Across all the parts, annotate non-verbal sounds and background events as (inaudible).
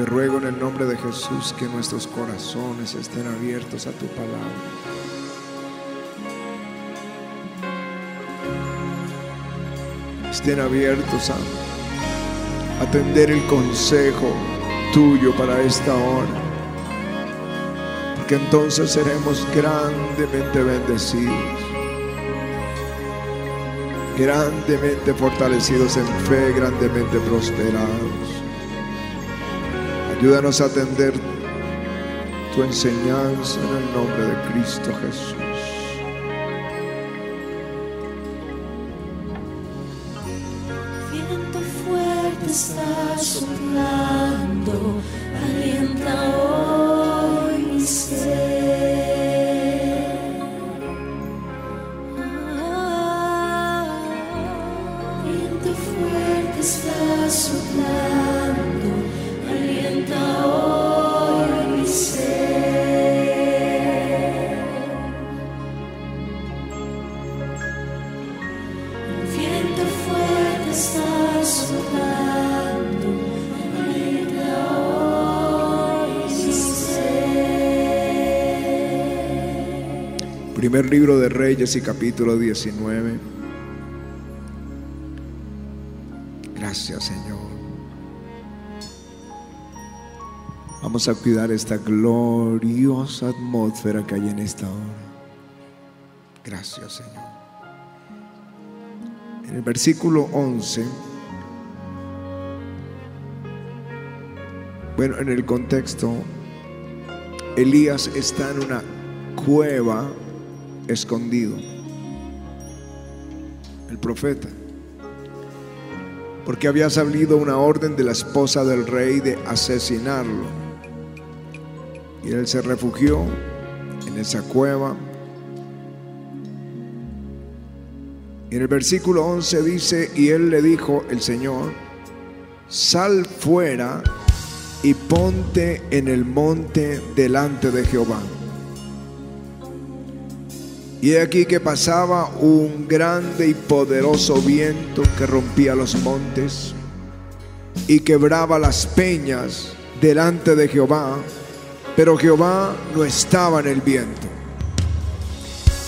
Te ruego en el nombre de Jesús que nuestros corazones estén abiertos a tu palabra. Estén abiertos a atender el consejo tuyo para esta hora. Porque entonces seremos grandemente bendecidos grandemente fortalecidos en fe, grandemente prosperados. Ayúdanos a atender tu enseñanza en el nombre de Cristo Jesús. Libro de Reyes y capítulo 19. Gracias Señor. Vamos a cuidar esta gloriosa atmósfera que hay en esta hora. Gracias Señor. En el versículo 11, bueno, en el contexto, Elías está en una cueva escondido. El profeta. Porque había salido una orden de la esposa del rey de asesinarlo. Y él se refugió en esa cueva. Y en el versículo 11 dice, y él le dijo, el Señor, sal fuera y ponte en el monte delante de Jehová. Y he aquí que pasaba un grande y poderoso viento que rompía los montes y quebraba las peñas delante de Jehová, pero Jehová no estaba en el viento.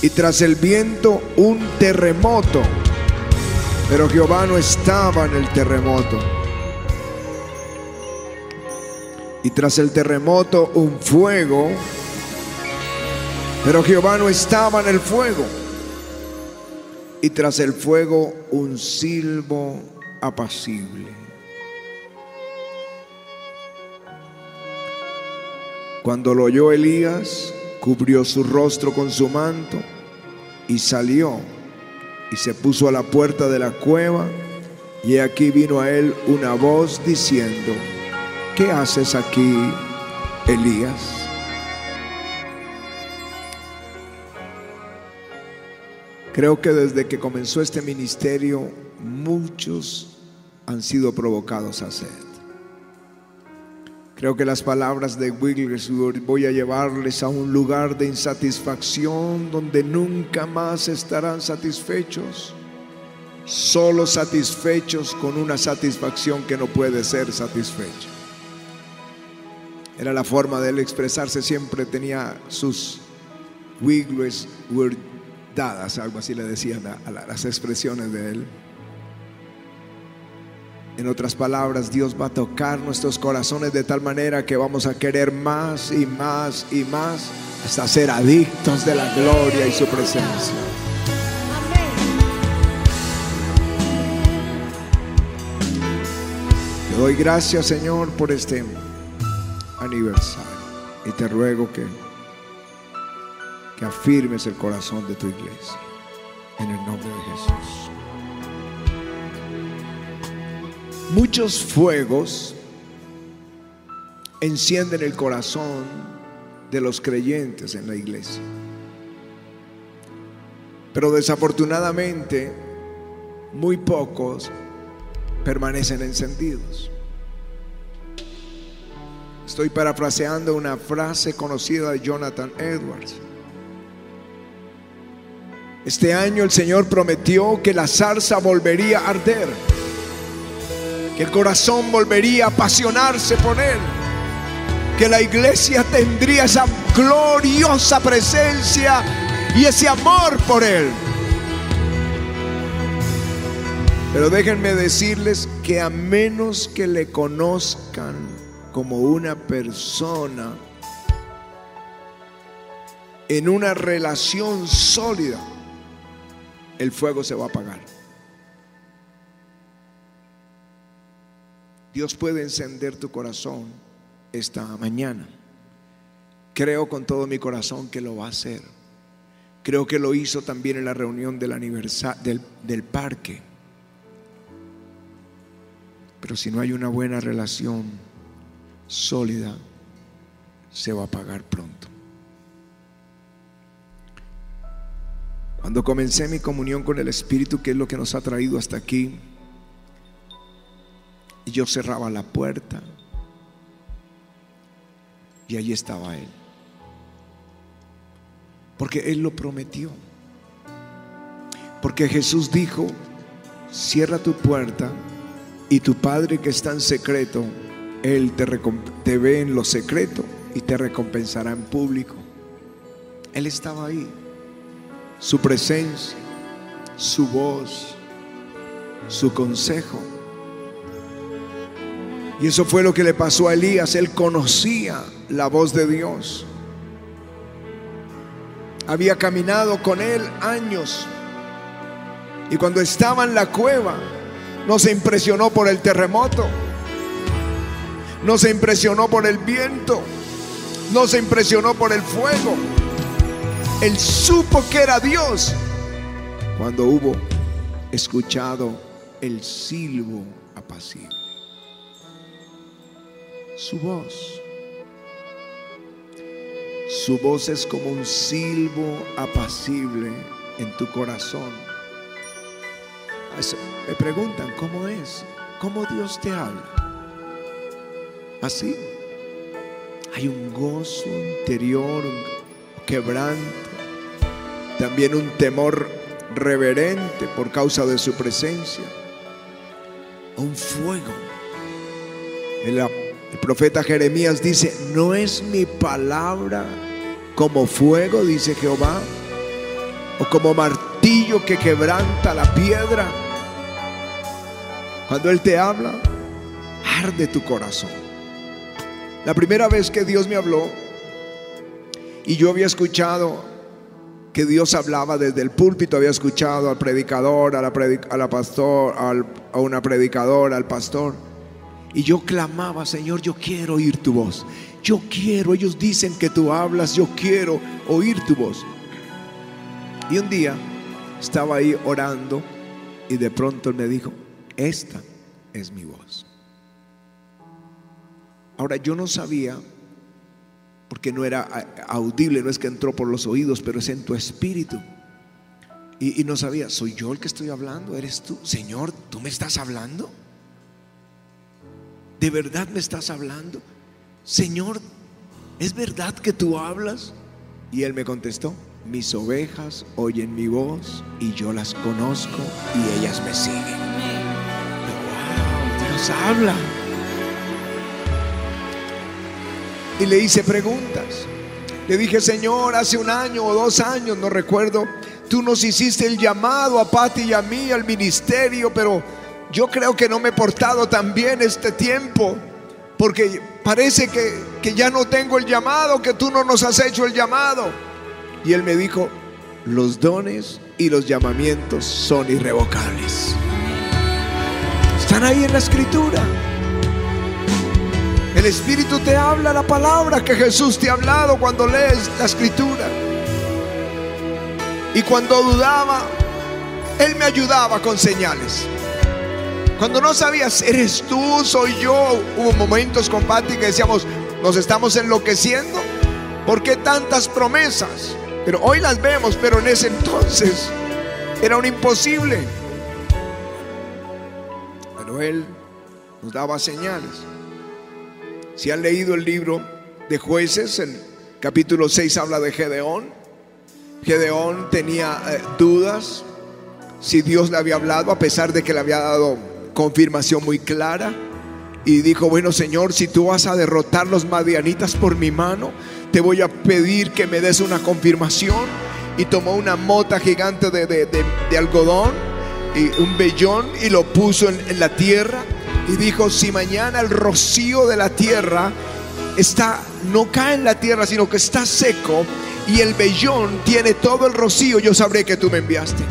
Y tras el viento un terremoto, pero Jehová no estaba en el terremoto. Y tras el terremoto un fuego, pero Jehová no estaba en el fuego. Y tras el fuego un silbo apacible. Cuando lo oyó Elías, cubrió su rostro con su manto y salió y se puso a la puerta de la cueva. Y aquí vino a él una voz diciendo, ¿qué haces aquí, Elías? Creo que desde que comenzó este ministerio, muchos han sido provocados a sed. Creo que las palabras de Wigglesworth voy a llevarles a un lugar de insatisfacción donde nunca más estarán satisfechos, solo satisfechos con una satisfacción que no puede ser satisfecha. Era la forma de él expresarse, siempre tenía sus Wigglesworth dadas, algo así le decían a, las expresiones de él. En otras palabras, Dios va a tocar nuestros corazones de tal manera que vamos a querer más y más y más hasta ser adictos de la gloria y su presencia. Te doy gracias, Señor, por este aniversario y te ruego que afirmes el corazón de tu iglesia. En el nombre de Jesús. Muchos fuegos encienden el corazón de los creyentes en la iglesia. Pero desafortunadamente, muy pocos permanecen encendidos. Estoy parafraseando una frase conocida de Jonathan Edwards. Este año el Señor prometió que la zarza volvería a arder, que el corazón volvería a apasionarse por Él. que la iglesia tendría esa gloriosa presencia y ese amor por Él. Pero déjenme decirles que a menos que le conozcan como una persona en una relación sólida, el fuego se va a apagar. Dios puede encender tu corazón esta mañana. Creo con todo mi corazón que lo va a hacer. Creo que lo hizo también en la reunión del del, parque. Pero si no hay una buena relación sólida, se va a apagar pronto. Cuando comencé mi comunión con el Espíritu, que es lo que nos ha traído hasta aquí, yo cerraba la puerta y allí estaba Él. Porque Él lo prometió. Porque Jesús dijo, cierra tu puerta y tu Padre que está en secreto, Él te, te ve en lo secreto y te recompensará en público. Él estaba ahí. Su presencia, su voz, su consejo. Y eso fue lo que le pasó a Elías. Él conocía la voz de Dios. Había caminado con él años. Y cuando estaba en la cueva, no se impresionó por el terremoto. No se impresionó por el viento. No se impresionó por el fuego. Él supo que era Dios cuando hubo escuchado el silbo apacible. Su voz. Su voz es como un silbo apacible en tu corazón. Me preguntan, ¿cómo es? ¿Cómo Dios te habla? Así. Hay un gozo interior, un quebranto, también un temor reverente por causa de su presencia. Un fuego. El, profeta Jeremías dice, no es mi palabra como fuego, dice Jehová, o como martillo que quebranta la piedra. Cuando Él te habla, arde tu corazón. La primera vez que Dios me habló y yo había escuchado que Dios hablaba desde el púlpito, había escuchado al predicador, a la, pastor, a una predicadora, al pastor. Y yo clamaba, Señor, yo quiero oír tu voz. Yo quiero, ellos dicen que tú hablas, yo quiero oír tu voz. Y un día estaba ahí orando y de pronto me dijo, esta es mi voz. Ahora yo no sabía, porque no era audible, no es que entró por los oídos, pero es en tu espíritu. Y, y no sabía, ¿soy yo el que estoy hablando? ¿Eres tú? Señor, ¿tú me estás hablando? ¿De verdad me estás hablando? Señor, ¿es verdad que tú hablas? Y él me contestó, mis ovejas oyen mi voz y yo las conozco y ellas me siguen. Wow, Dios habla. Y le hice preguntas. Le dije, Señor, hace un año o dos años, no recuerdo, tú nos hiciste el llamado a Pati y a mí al ministerio, pero yo creo que no me he portado tan bien este tiempo, porque parece que, que ya no tengo el llamado, que tú no nos has hecho el llamado. Y él me dijo, los dones y los llamamientos son irrevocables. Están ahí en la escritura. El Espíritu te habla la palabra que Jesús te ha hablado cuando lees la escritura. Y cuando dudaba, Él me ayudaba con señales. Cuando no sabías, eres tú, soy yo. Hubo momentos con Pati que decíamos, nos estamos enloqueciendo. ¿Por qué tantas promesas? Pero hoy las vemos, pero en ese entonces era un imposible. Pero Él nos daba señales. Si han leído el libro de jueces, en capítulo 6 habla de Gedeón. Gedeón tenía eh, dudas si Dios le había hablado, a pesar de que le había dado confirmación muy clara. y dijo, bueno Señor, si tú vas a derrotar los madianitas por mi mano, te voy a pedir que me des una confirmación. Y tomó una mota gigante de, de- de- algodón y un vellón y lo puso en la tierra. Y dijo, si mañana el rocío de la tierra está, no cae en la tierra, sino que está seco y el vellón tiene todo el rocío, yo sabré que tú me enviaste.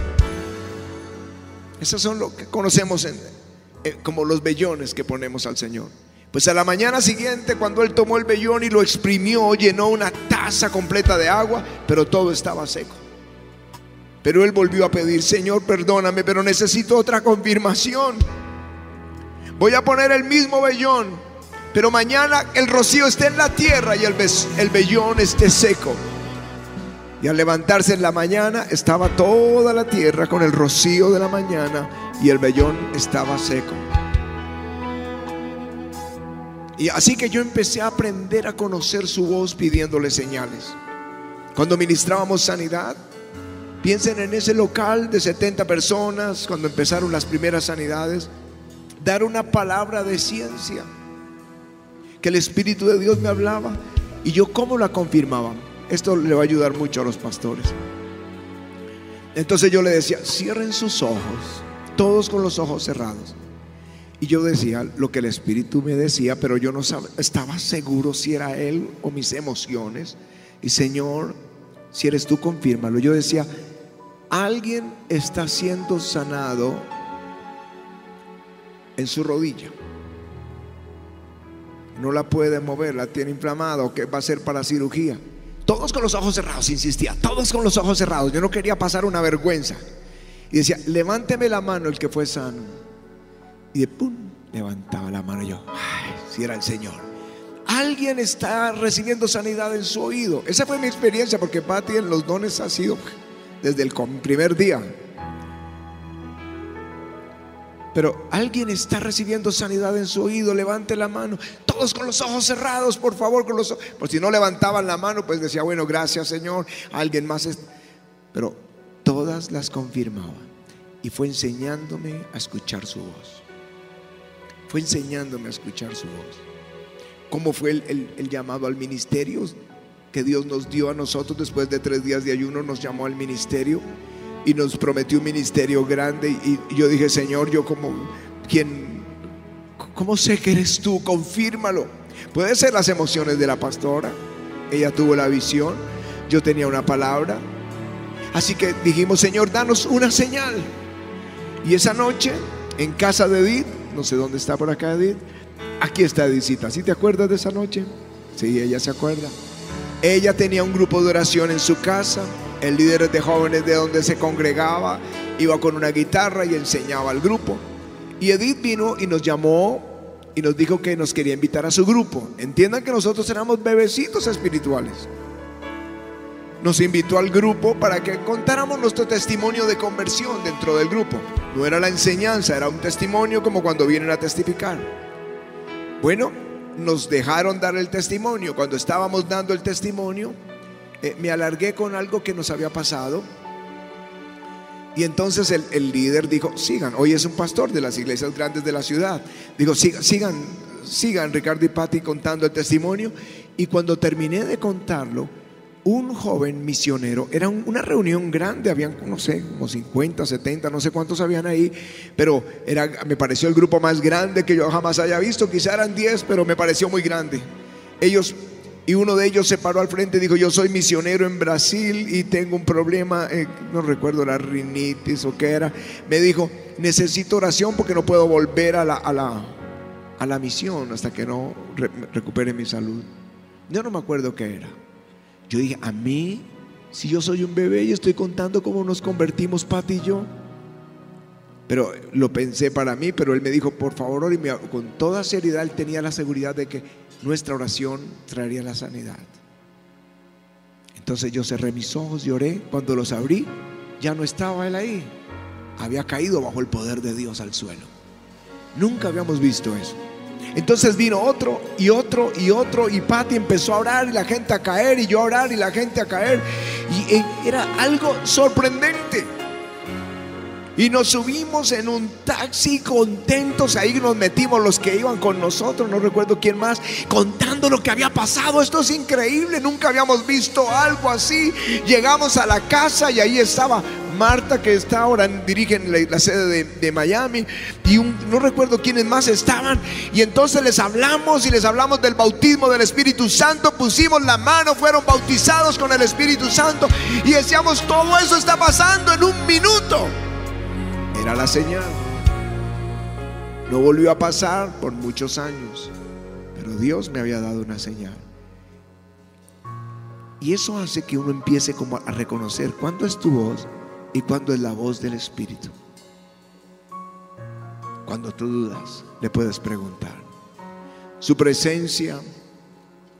Esos son lo que conocemos eh, como los vellones que ponemos al Señor. Pues a la mañana siguiente, cuando él tomó el vellón y lo exprimió, llenó una taza completa de agua, pero todo estaba seco. Pero él volvió a pedir, Señor, perdóname, pero necesito otra confirmación. Voy a poner el mismo vellón, pero mañana el rocío esté en la tierra y el, vellón esté seco. Y al levantarse en la mañana estaba toda la tierra con el rocío de la mañana y el vellón estaba seco. Y así que yo empecé a aprender a conocer su voz pidiéndole señales. Cuando ministrábamos sanidad, piensen en ese local de 70 personas, cuando empezaron las primeras sanidades, dar una palabra de ciencia, que el Espíritu de Dios me hablaba y yo cómo la confirmaba. Esto le va a ayudar mucho a los pastores. Entonces yo le decía, cierren sus ojos, todos con los ojos cerrados. Y yo decía lo que el Espíritu me decía, pero yo no estaba seguro si era Él o mis emociones. Y Señor, si eres tú, confírmalo. Yo decía, alguien está siendo sanado en su rodilla. No la puede mover, la tiene inflamada o que va a ser para cirugía. Todos con los ojos cerrados, insistía, todos con los ojos cerrados. Yo no quería pasar una vergüenza. Y decía, levánteme la mano el que fue sano. Y de pum, levantaba la mano y yo, ay, si era el Señor. Alguien está recibiendo sanidad en su oído. Esa fue mi experiencia porque Patti en los dones ha sido desde el primer día. Pero alguien está recibiendo sanidad en su oído, levante la mano. Todos con los ojos cerrados, por favor, con los ojos. Por si no levantaban la mano, pues decía, bueno, gracias Señor. Alguien más. es-". Pero todas las confirmaban. Y fue enseñándome a escuchar su voz. Fue enseñándome a escuchar su voz. ¿Cómo fue el, llamado al ministerio que Dios nos dio a nosotros después de tres días de ayuno? Nos llamó al ministerio y nos prometió un ministerio grande. Y, yo dije, Señor, yo como quien, ¿cómo sé que eres tú? Confírmalo. Puede ser las emociones de la pastora. Ella tuvo la visión. Yo tenía una palabra. Así que dijimos, Señor, danos una señal. Y esa noche, en casa de Edith, no sé dónde está por acá Edith, aquí está Edithcita. ¿Sí te acuerdas de esa noche? Sí, ella se acuerda. Ella tenía un grupo de oración en su casa. El líder de jóvenes de donde se congregaba iba con una guitarra y enseñaba al grupo. Y Edith vino y nos llamó y nos dijo que nos quería invitar a su grupo. Entiendan que nosotros éramos bebecitos espirituales. Nos invitó al grupo para que contáramos nuestro testimonio de conversión dentro del grupo. No era la enseñanza, era un testimonio como cuando vienen a testificar. Bueno, nos dejaron dar el testimonio. Cuando estábamos dando el testimonio, eh, me alargué con algo que nos había pasado. Y entonces el, el líder dijo, sigan, hoy es un pastor de las iglesias grandes de la ciudad. Digo, sigan, sigan, sigan Ricardo y Patti contando el testimonio. Y cuando terminé de contarlo, un joven misionero, era un- una reunión grande, habían, no sé, como 50, 70, no sé cuántos habían ahí, pero era, me pareció el grupo más grande que yo jamás haya visto, quizá eran 10, pero me pareció muy grande. Ellos, y uno de ellos se paró al frente y dijo, yo soy misionero en Brasil y tengo un problema, eh, no recuerdo la rinitis o qué era, me dijo, necesito oración porque no puedo volver a la, a la, a la misión hasta que no re- recupere mi salud. Yo no me acuerdo qué era. Yo dije, a mí, si yo soy un bebé y estoy contando cómo nos convertimos, Pati y yo. Pero lo pensé para mí, pero él me dijo, por favor, ore", y con toda seriedad él tenía la seguridad de que nuestra oración traería la sanidad. Entonces yo cerré mis ojos y oré. Cuando los abrí, ya no estaba él ahí. Había caído bajo el poder de Dios al suelo. Nunca habíamos visto eso. Entonces vino otro y otro y otro y Patti empezó a orar y la gente a caer y yo a orar y la gente a caer y eh, era algo sorprendente. Y nos subimos en un taxi contentos, ahí nos metimos los que iban con nosotros, no recuerdo quién más, contando lo que había pasado. Esto es increíble, nunca habíamos visto algo así. Llegamos a la casa y ahí estaba Marta, que está ahora, dirige en la, la sede de, de Miami, y un- no recuerdo quiénes más estaban. Y entonces les hablamos y les hablamos del bautismo del Espíritu Santo, pusimos la mano, fueron bautizados con el Espíritu Santo, y decíamos, todo eso está pasando en un minuto. La señal. No volvió a pasar por muchos años, pero Dios me había dado una señal. Y eso hace que uno empiece como a reconocer cuándo es tu voz y cuándo es la voz del Espíritu. Cuando tú dudas, le puedes preguntar. Su presencia,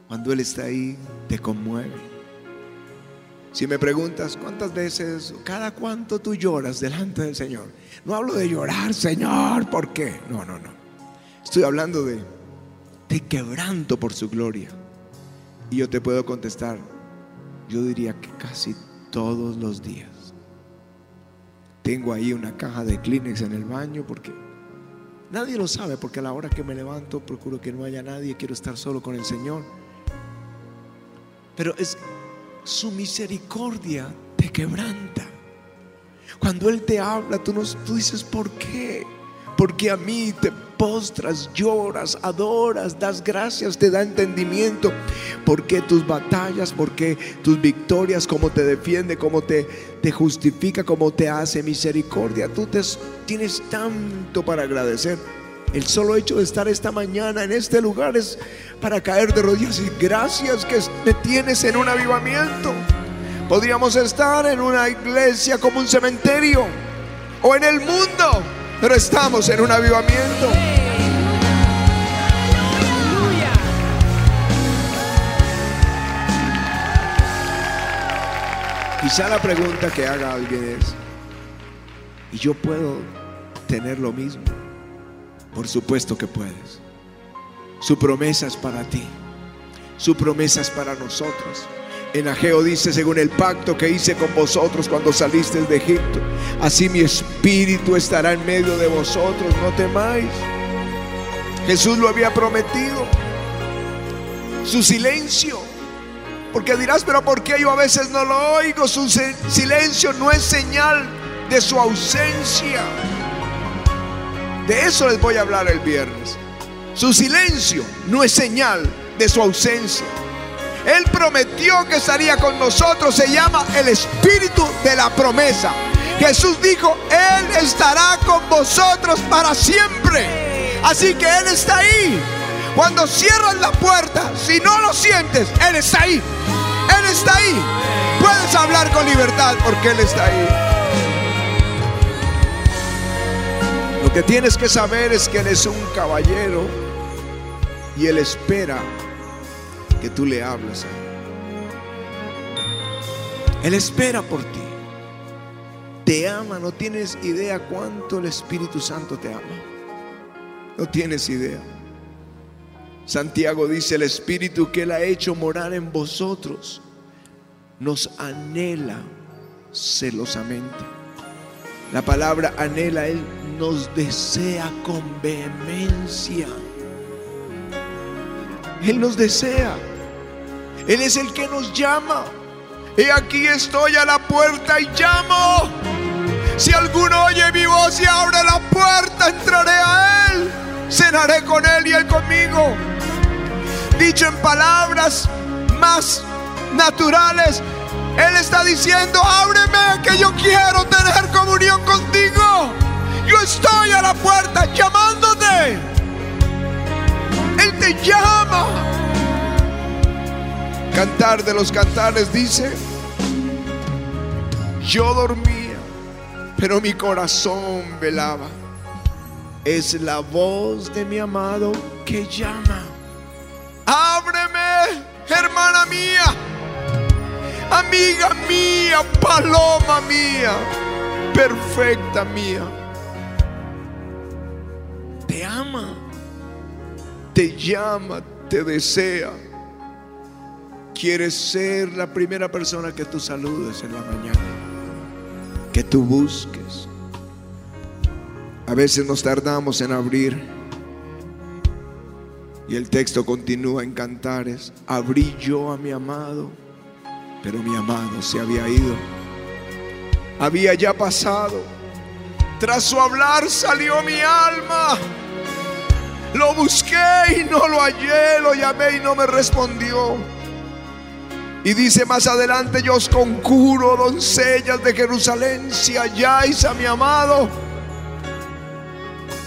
cuando Él está ahí, te conmueve. Si me preguntas cuántas veces, cada cuánto tú lloras delante del Señor. No hablo de llorar, Señor, ¿por qué? No, no, no. Estoy hablando de, de quebranto por su gloria. Y yo te puedo contestar, yo diría que casi todos los días. Tengo ahí una caja de Kleenex en el baño porque nadie lo sabe, porque a la hora que me levanto procuro que no haya nadie, quiero estar solo con el Señor. Pero es su misericordia te quebranta. Cuando Él te habla, tú, no, tú dices, ¿por qué? Porque a mí te postras, lloras, adoras, das gracias, te da entendimiento. Porque tus batallas, porque tus victorias, cómo te defiende, cómo te, te justifica, cómo te hace misericordia. Tú te, tienes tanto para agradecer. El solo hecho de estar esta mañana en este lugar es para caer de rodillas y gracias que me tienes en un avivamiento. Podríamos estar en una iglesia como un cementerio o en el mundo, pero estamos en un avivamiento. Quizá la pregunta que haga alguien es, ¿y yo puedo tener lo mismo? Por supuesto que puedes. Su promesa es para ti. Su promesa es para nosotros. En Ageo dice, según el pacto que hice con vosotros cuando salisteis de Egipto, así mi espíritu estará en medio de vosotros, no temáis. Jesús lo había prometido. Su silencio. Porque dirás, pero ¿por qué yo a veces no lo oigo? Su silencio no es señal de su ausencia. De eso les voy a hablar el viernes. Su silencio no es señal de su ausencia. Él prometió que estaría con nosotros. Se llama el espíritu de la promesa. Jesús dijo, Él estará con vosotros para siempre. Así que Él está ahí. Cuando cierras la puerta, si no lo sientes, Él está ahí. Él está ahí. Puedes hablar con libertad porque Él está ahí. Que tienes que saber es que Él es un caballero y Él espera que tú le hables Él. Él espera por ti. Te ama, no tienes idea cuánto el Espíritu Santo te ama. No tienes idea. Santiago dice, el Espíritu que Él ha hecho morar en vosotros nos anhela celosamente. La palabra anhela, Él nos desea con vehemencia. Él nos desea. Él es el que nos llama. Y aquí estoy a la puerta y llamo. Si alguno oye mi voz y abre la puerta, entraré a Él. Cenaré con Él y Él conmigo. Dicho en palabras más naturales, Él está diciendo, ábreme que yo quiero tener comunión contigo. Yo estoy a la puerta llamándote. Él te llama. Cantar de los cantares dice, yo dormía, pero mi corazón velaba. Es la voz de mi amado que llama. Ábreme, hermana mía, amiga mía, paloma mía, perfecta mía. Te ama, te llama, te desea. Quieres ser la primera persona que tú saludes en la mañana, que tú busques. A veces nos tardamos en abrir. Y el texto continúa en cantares. Abrí yo a mi amado, pero mi amado se había ido. Había ya pasado. Tras su hablar salió mi alma. Lo busqué y no lo hallé, lo llamé y no me respondió. Y dice más adelante, yo os conjuro, doncellas de Jerusalén, si halláis a mi amado,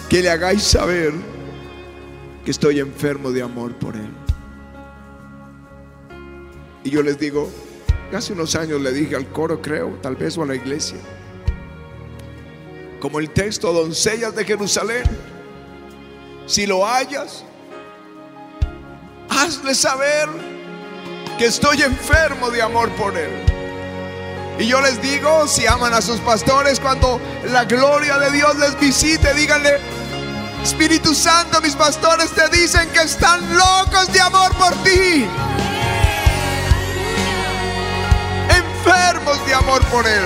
que le hagáis saber que estoy enfermo de amor por él. Y yo les digo, hace unos años le dije al coro, creo, tal vez o a la iglesia, como el texto, doncellas de Jerusalén, si lo hallas, hazle saber que estoy enfermo de amor por él. Y yo les digo, si aman a sus pastores, cuando la gloria de Dios les visite, díganle, Espíritu Santo, mis pastores te dicen que están locos de amor por ti. Enfermos de amor por Él.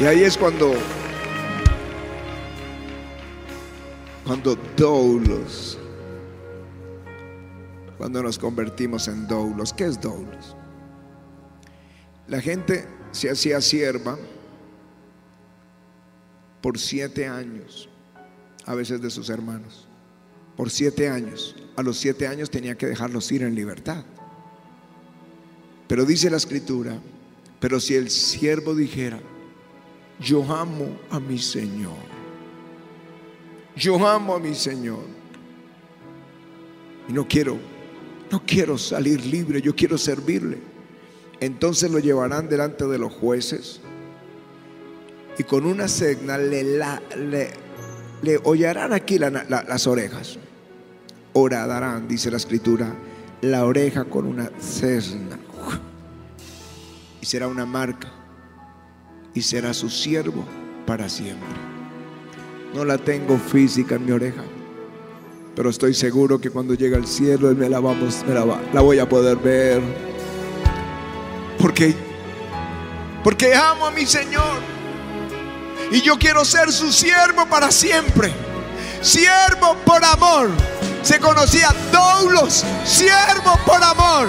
Y ahí es cuando, cuando doulos, cuando nos convertimos en doulos. ¿Qué es doulos? La gente se hacía sierva por siete años, a veces de sus hermanos. Por siete años. A los siete años tenía que dejarlos ir en libertad. Pero dice la escritura, pero si el siervo dijera, yo amo a mi Señor, yo amo a mi Señor, y no quiero, no quiero salir libre, yo quiero servirle. Entonces lo llevarán delante de los jueces y con una segna le, la- le, le hollarán aquí la- la- las orejas. Horadarán, dice la escritura, la oreja con una cesna. Y será una marca. Y será su siervo para siempre. No la tengo física en mi oreja. Pero estoy seguro que cuando llegue al cielo me la, vamos, me la, va- la voy a poder ver. Porque, porque amo a mi Señor. Y yo quiero ser su siervo para siempre. Siervo por amor. Se conocía doulos, siervo por amor.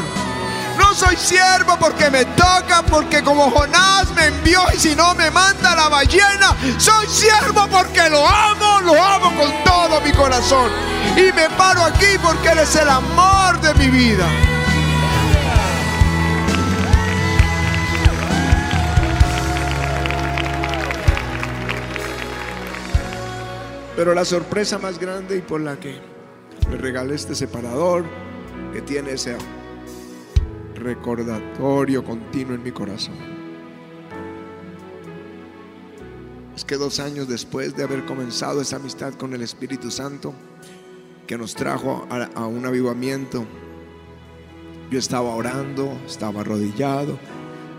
No soy siervo porque me toca, porque como Jonás me envió y si no me manda la ballena. Soy siervo porque lo amo, lo amo con todo mi corazón. Y me paro aquí porque Él es el amor de mi vida. Pero la sorpresa más grande y por la que le regalé este separador, que tiene ese recordatorio continuo en mi corazón, es que dos años después de haber comenzado esa amistad con el Espíritu Santo, que nos trajo a, un avivamiento, yo estaba orando, estaba arrodillado,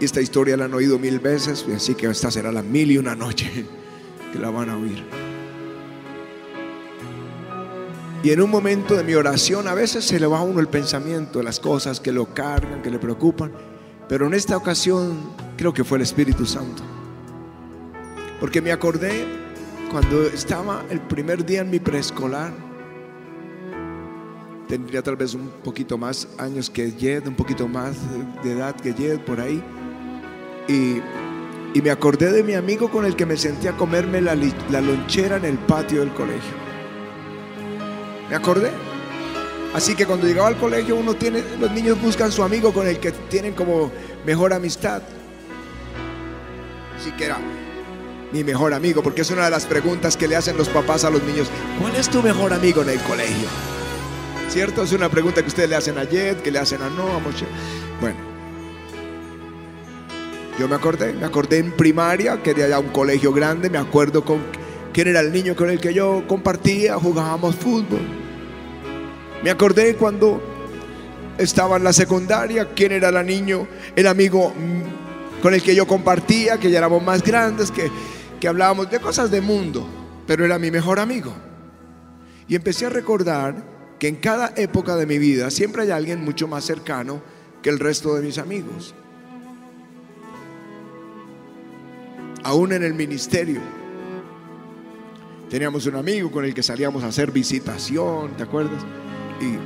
y esta historia la han oído mil veces, así que esta será la mil y una noche (laughs) que la van a oír. Y en un momento de mi oración a veces se le va a uno el pensamiento, las cosas que lo cargan, que le preocupan. Pero en esta ocasión creo que fue el Espíritu Santo. Porque me acordé cuando estaba el primer día en mi preescolar. Tendría tal vez un poquito más años que Jed, un poquito más de edad que Jed por ahí. Y, y me acordé de mi amigo con el que me senté a comerme la, la lonchera en el patio del colegio. Me acordé. Así que cuando llegaba al colegio uno tiene, los niños buscan su amigo con el que tienen como mejor amistad. Así que era mi mejor amigo, porque es una de las preguntas que le hacen los papás a los niños. ¿Cuál es tu mejor amigo en el colegio? ¿Cierto? Es una pregunta que ustedes le hacen a Jed, que le hacen a Noah, a Moshe. Bueno, yo me acordé, me acordé en primaria, que ya un colegio grande, me acuerdo con quién era el niño con el que yo compartía, jugábamos fútbol. Me acordé cuando estaba en la secundaria, quién era el niño, el amigo con el que yo compartía, que ya éramos más grandes, que, que hablábamos de cosas de mundo, pero era mi mejor amigo. Y empecé a recordar que en cada época de mi vida siempre hay alguien mucho más cercano que el resto de mis amigos. aún en el ministerio. Teníamos un amigo con el que salíamos a hacer visitación, ¿te acuerdas? Y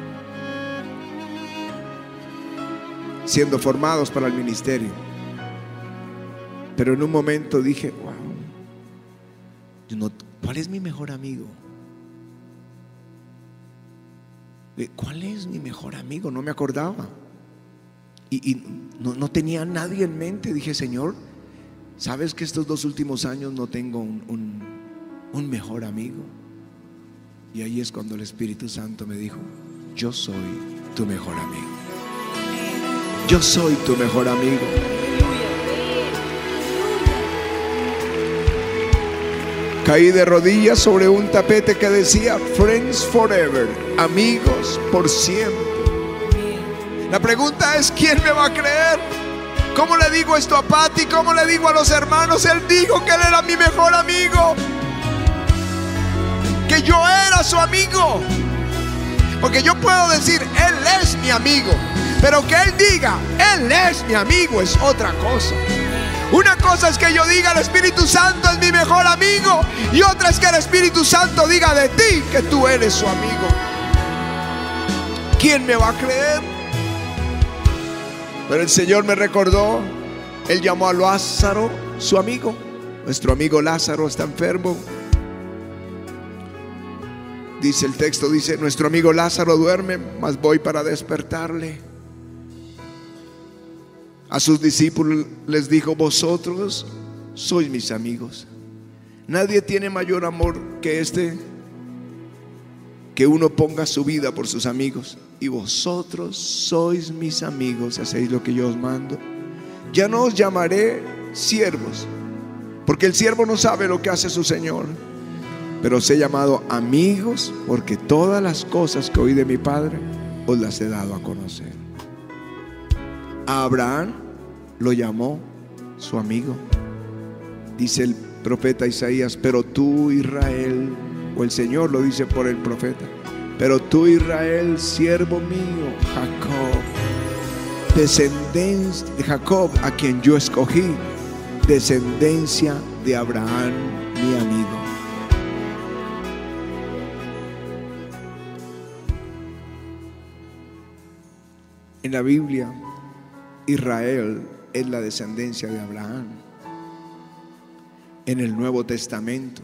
siendo formados para el ministerio. Pero en un momento dije, wow, ¿cuál es mi mejor amigo? ¿Cuál es mi mejor amigo? No me acordaba. Y, no, no tenía nadie en mente. Dije, Señor, ¿sabes que estos dos últimos años no tengo un- un mejor amigo? Y ahí es cuando el Espíritu Santo me dijo, yo soy tu mejor amigo. Yo soy tu mejor amigo. Caí de rodillas sobre un tapete que decía Friends Forever, amigos por siempre. La pregunta es, ¿quién me va a creer? ¿Cómo le digo esto a Patty? ¿Cómo le digo a los hermanos? Él dijo que él era mi mejor amigo. Que yo era su amigo. Porque yo puedo decir, Él es mi amigo. Pero que Él diga, Él es mi amigo es otra cosa. Una cosa es que yo diga, el Espíritu Santo es mi mejor amigo. Y otra es que el Espíritu Santo diga de ti que tú eres su amigo. ¿Quién me va a creer? Pero el Señor me recordó, Él llamó a Lázaro su amigo. Nuestro amigo Lázaro está enfermo. Dice el texto, dice, nuestro amigo Lázaro duerme, mas voy para despertarle. A sus discípulos les dijo, vosotros sois mis amigos. Nadie tiene mayor amor que este, que uno ponga su vida por sus amigos. Y vosotros sois mis amigos, hacéis lo que yo os mando. Ya no os llamaré siervos, porque el siervo no sabe lo que hace su Señor. Pero os he llamado amigos, porque todas las cosas que oí de mi Padre os las he dado a conocer. A Abraham lo llamó su amigo. Dice el profeta Isaías, pero tú Israel, o el Señor lo dice por el profeta, pero tú Israel, siervo mío, Jacob, descendencia de Jacob, a quien yo escogí, descendencia de Abraham, mi amigo. En la Biblia, Israel es la descendencia de Abraham. En el Nuevo Testamento,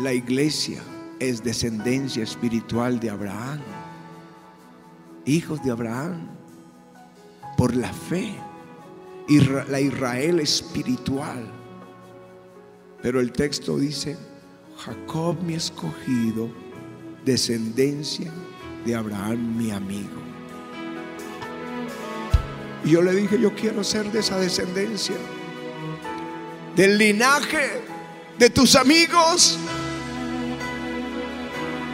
la iglesia es descendencia espiritual de Abraham. Hijos de Abraham, por la fe. La Israel espiritual. Pero el texto dice, Jacob mi escogido, descendencia de Abraham mi amigo. Y yo le dije, yo quiero ser de esa descendencia, del linaje de tus amigos,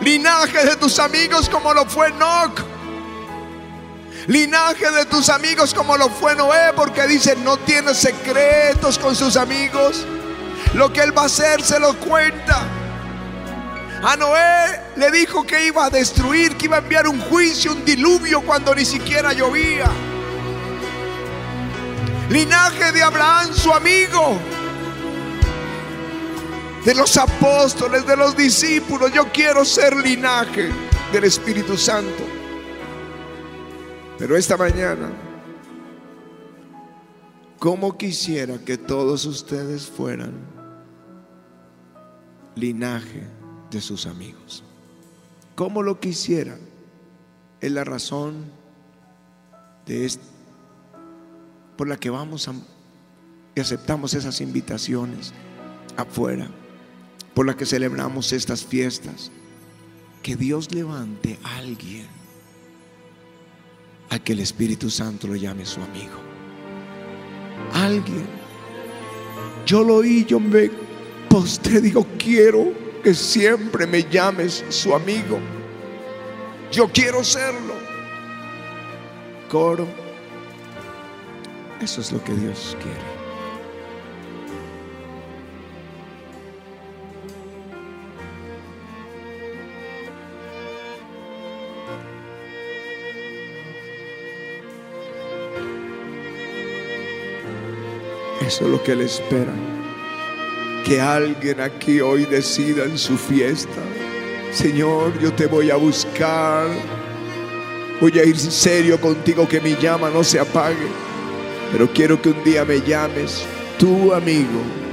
linaje de tus amigos como lo fue Enoch, linaje de tus amigos como lo fue Noé, porque dice, no tiene secretos con sus amigos, lo que él va a hacer se lo cuenta. A Noé le dijo que iba a destruir, que iba a enviar un juicio, un diluvio cuando ni siquiera llovía linaje de Abraham, su amigo, de los apóstoles, de los discípulos. Yo quiero ser linaje del Espíritu Santo. Pero esta mañana, ¿cómo quisiera que todos ustedes fueran linaje de sus amigos? ¿Cómo lo quisieran? Es la razón de este por la que vamos a, y aceptamos esas invitaciones afuera, por la que celebramos estas fiestas. Que Dios levante a alguien a que el Espíritu Santo lo llame su amigo. Alguien. Yo lo oí, yo me postré, digo, quiero que siempre me llames su amigo. Yo quiero serlo. Coro. Eso es lo que Dios quiere. Eso es lo que Él espera. Que alguien aquí hoy decida en su fiesta, Señor, yo te voy a buscar. Voy a ir serio contigo, que mi llama no se apague. Pero quiero que un día me llames tu amigo.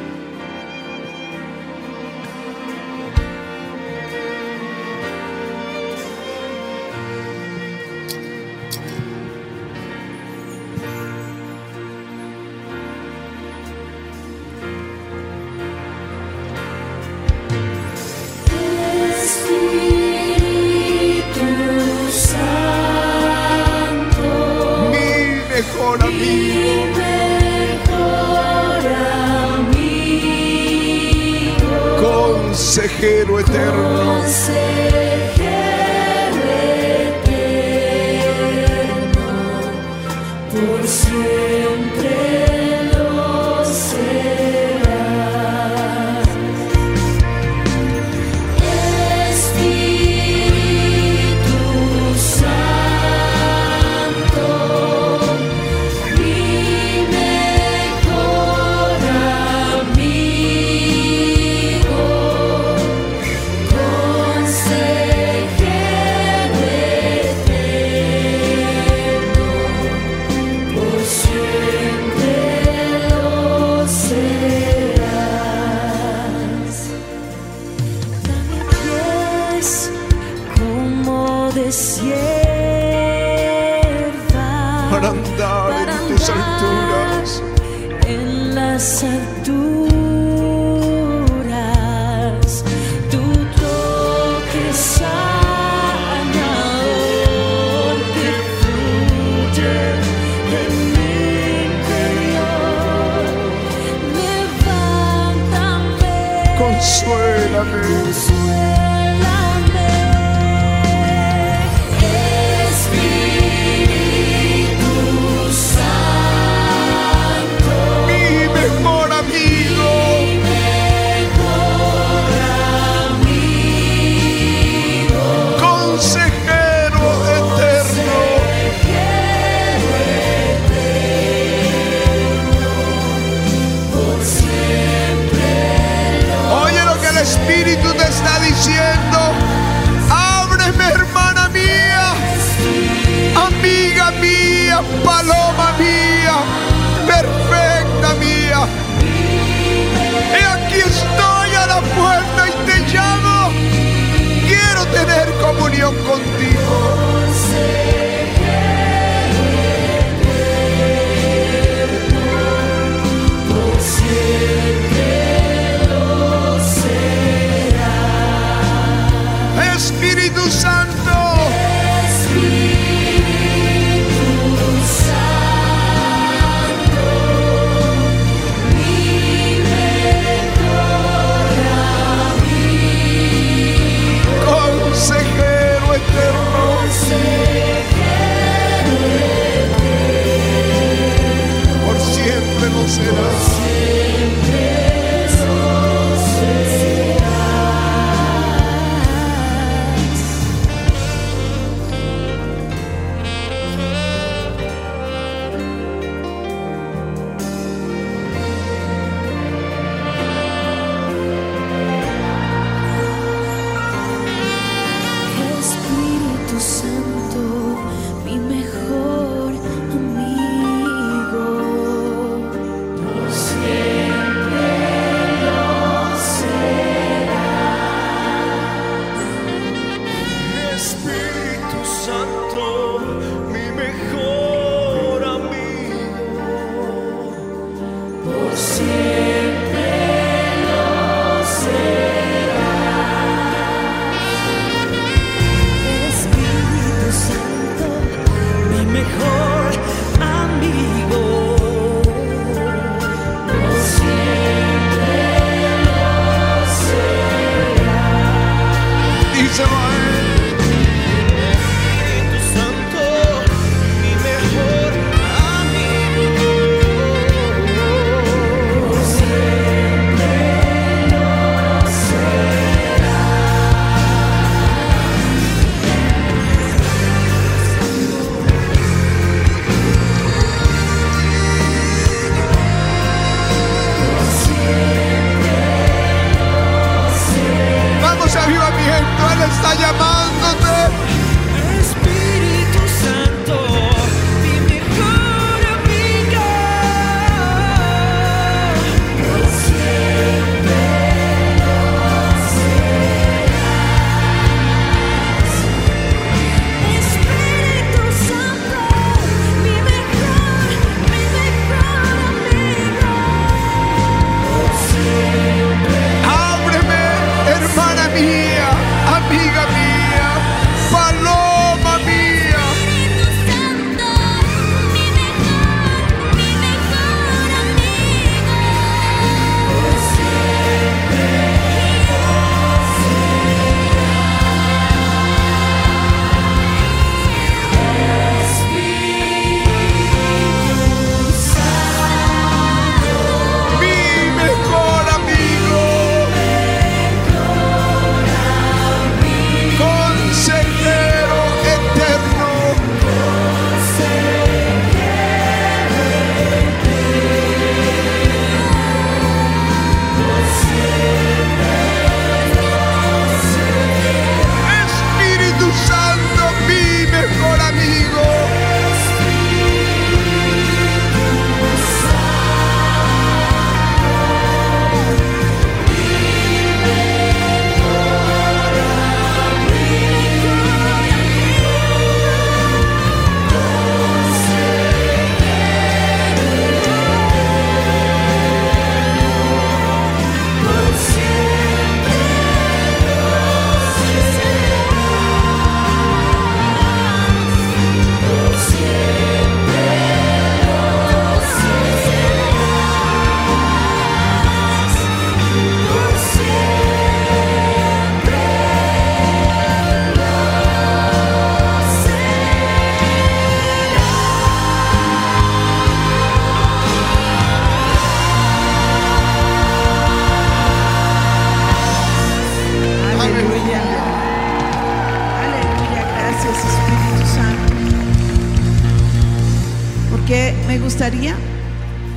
Gustaría,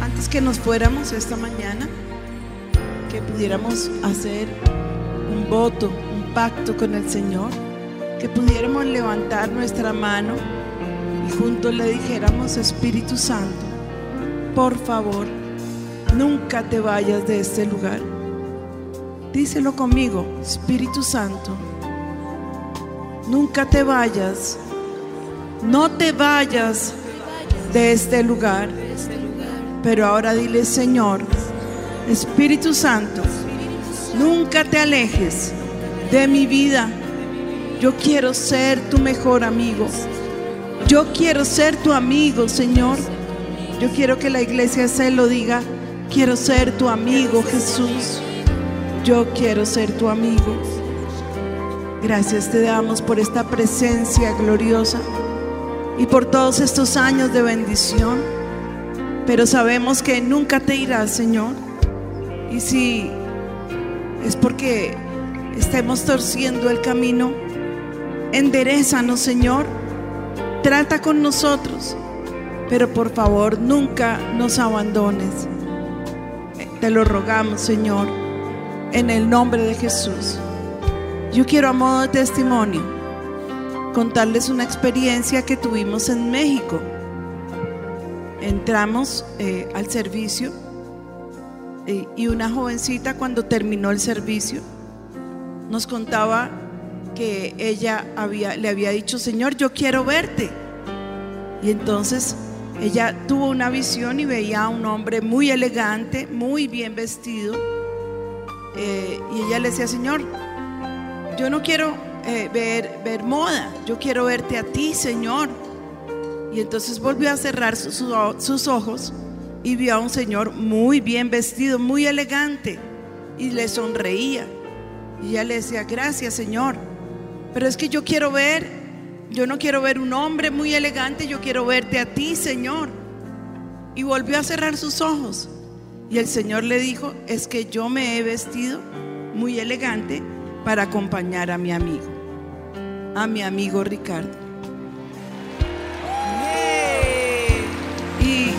antes que nos fuéramos esta mañana, que pudiéramos hacer un voto, un pacto con el Señor, que pudiéramos levantar nuestra mano y juntos le dijéramos, Espíritu Santo, por favor, nunca te vayas de este lugar. Díselo conmigo, Espíritu Santo, nunca te vayas, no te vayas de este lugar. Pero ahora dile, Señor, Espíritu Santo, nunca te alejes de mi vida. Yo quiero ser tu mejor amigo. Yo quiero ser tu amigo, Señor. Yo quiero que la iglesia se lo diga. Quiero ser tu amigo, Jesús. Yo quiero ser tu amigo. Gracias te damos por esta presencia gloriosa y por todos estos años de bendición. Pero sabemos que nunca te irás, Señor. Y si es porque estemos torciendo el camino, enderezanos, Señor. Trata con nosotros. Pero por favor, nunca nos abandones. Te lo rogamos, Señor, en el nombre de Jesús. Yo quiero a modo de testimonio contarles una experiencia que tuvimos en México. Entramos eh, al servicio eh, y una jovencita cuando terminó el servicio nos contaba que ella le había dicho, Señor, yo quiero verte. Y entonces ella tuvo una visión y veía a un hombre muy elegante, muy bien vestido. Eh, y ella le decía, Señor, yo no quiero eh, ver, moda, yo quiero verte a ti, Señor. Y entonces volvió a cerrar sus ojos y vio a un señor muy bien vestido, muy elegante, y le sonreía. Y ella le decía, gracias, Señor. Pero es que yo quiero ver, yo no quiero ver un hombre muy elegante, yo quiero verte a ti, Señor. Y volvió a cerrar sus ojos. Y el Señor le dijo, es que yo me he vestido muy elegante para acompañar a mi amigo, a mi amigo Ricardo. Y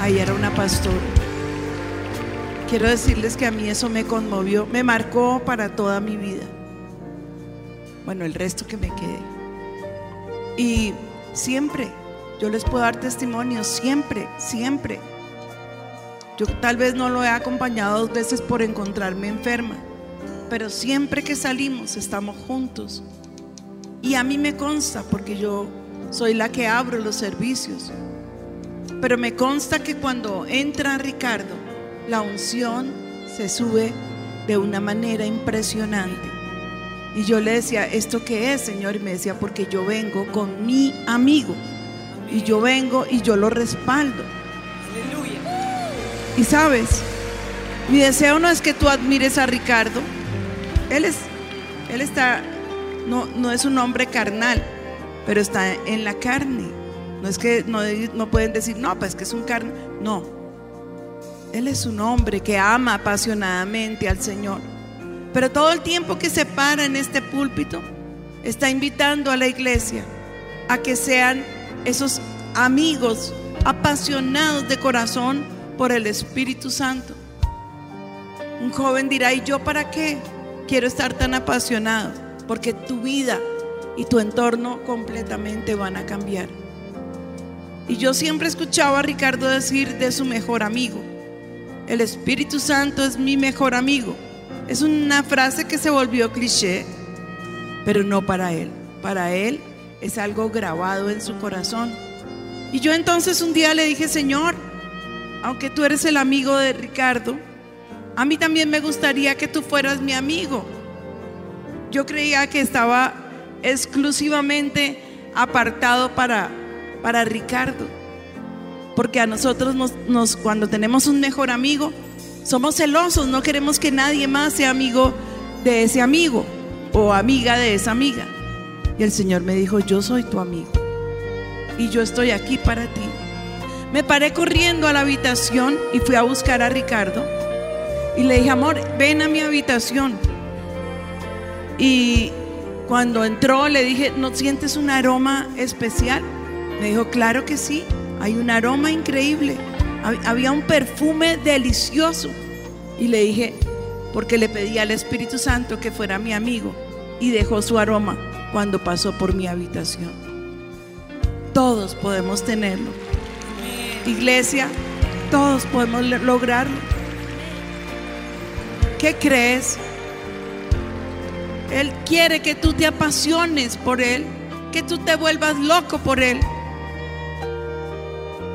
ahí era una pastora. Quiero decirles que a mí eso me conmovió, me marcó para toda mi vida. Bueno, el resto que me quede. Y siempre, yo les puedo dar testimonio, siempre, siempre. Yo tal vez no lo he acompañado dos veces por encontrarme enferma, pero siempre que salimos estamos juntos. Y a mí me consta, porque yo soy la que abro los servicios, pero me consta que cuando entra Ricardo, la unción se sube de una manera impresionante. Y yo le decía, ¿esto qué es, Señor? Y me decía, porque yo vengo con mi amigo. Y yo vengo y yo lo respaldo. Y sabes, mi deseo no es que tú admires a Ricardo. Él es, él está, no, no es un hombre carnal, pero está en la carne. No es que no, no pueden decir, no, pues que es un carne. No. Él es un hombre que ama apasionadamente al Señor. Pero todo el tiempo que se para en este púlpito, está invitando a la iglesia a que sean esos amigos apasionados de corazón por el Espíritu Santo. Un joven dirá, ¿y yo para qué quiero estar tan apasionado? Porque tu vida y tu entorno completamente van a cambiar. Y yo siempre escuchaba a Ricardo decir de su mejor amigo, el Espíritu Santo es mi mejor amigo. Es una frase que se volvió cliché, pero no para él. Para él es algo grabado en su corazón. Y yo entonces un día le dije, Señor, aunque tú eres el amigo de Ricardo, a mí también me gustaría que tú fueras mi amigo. Yo creía que estaba exclusivamente apartado para, para Ricardo. Porque a nosotros nos, nos, cuando tenemos un mejor amigo, somos celosos, no queremos que nadie más sea amigo de ese amigo o amiga de esa amiga. Y el Señor me dijo, yo soy tu amigo y yo estoy aquí para ti. Me paré corriendo a la habitación y fui a buscar a Ricardo. Y le dije, amor, ven a mi habitación. Y cuando entró le dije, ¿no sientes un aroma especial? Me dijo, claro que sí, hay un aroma increíble, hab- había un perfume delicioso. Y le dije, porque le pedí al Espíritu Santo que fuera mi amigo y dejó su aroma cuando pasó por mi habitación. Todos podemos tenerlo. Iglesia, todos podemos lograrlo. ¿Qué crees? Él quiere que tú te apasiones por Él, que tú te vuelvas loco por Él.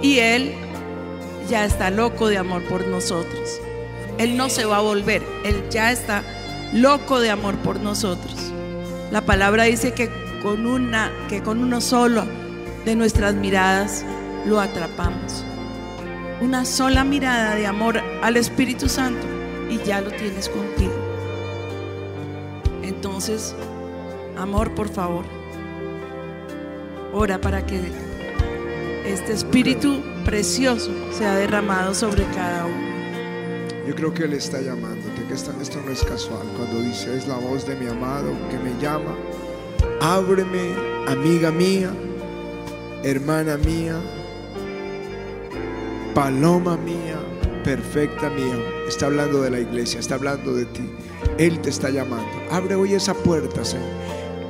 Y Él ya está loco de amor por nosotros. Él no se va a volver, Él ya está loco de amor por nosotros. La palabra dice que con una, que con uno solo de nuestras miradas lo atrapamos. Una sola mirada de amor al Espíritu Santo y ya lo tienes contigo. Entonces, amor, por favor, ora para que este Espíritu precioso sea derramado sobre cada uno. Yo creo que Él está llamándote, que esta- esto no es casual. Cuando dice, es la voz de mi amado que me llama, ábreme, amiga mía, hermana mía, paloma mía, perfecta mía. Está hablando de la iglesia, está hablando de ti. Él te está llamando. Abre hoy esa puerta, Señor.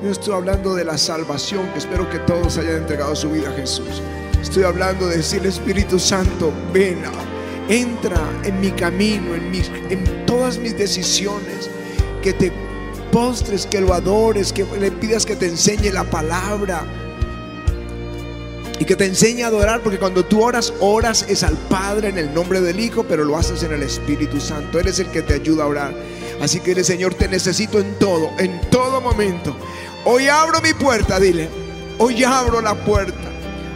Yo estoy hablando de la salvación, que espero que todos hayan entregado su vida a Jesús. Estoy hablando de decirle, Espíritu Santo, ven, entra en mi camino, en, en todas mis decisiones, que te postres, que lo adores, que le pidas que te enseñe la palabra y que te enseñe a adorar, porque cuando tú oras, oras es al Padre en el nombre del Hijo, pero lo haces en el Espíritu Santo. Él es el que te ayuda a orar. Así que dile, Señor, te necesito en todo, en todo momento. Hoy abro mi puerta, dile. Hoy abro la puerta.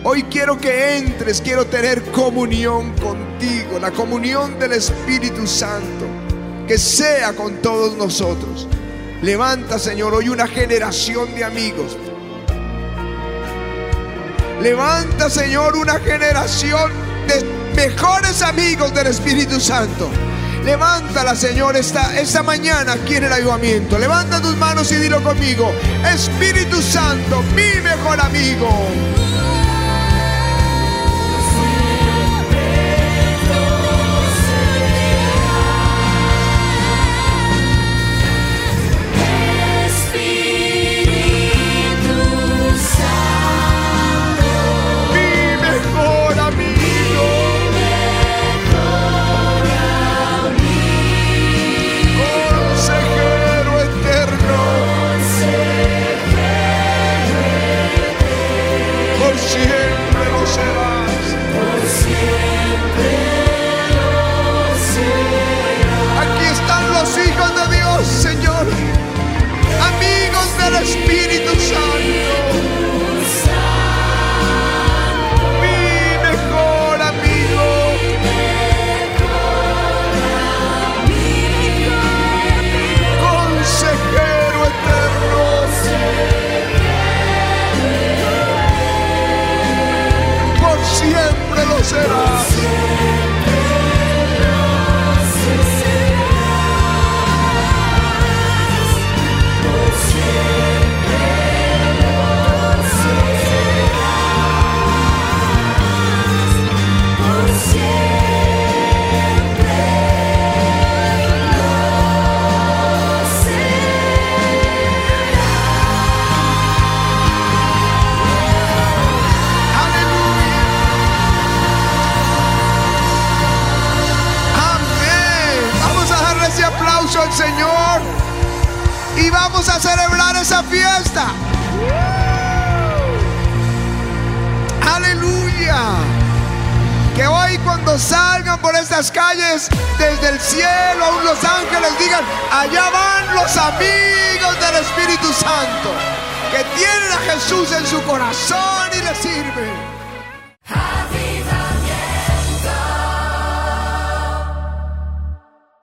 Hoy quiero que entres, quiero tener comunión contigo, la comunión del Espíritu Santo, que sea con todos nosotros. Levanta, Señor, hoy una generación de amigos. Levanta, Señor, una generación de mejores amigos del Espíritu Santo. Levántala, Señor, esta, mañana aquí en el ayudamiento. Levanta tus manos y dilo conmigo. Espíritu Santo, mi mejor amigo.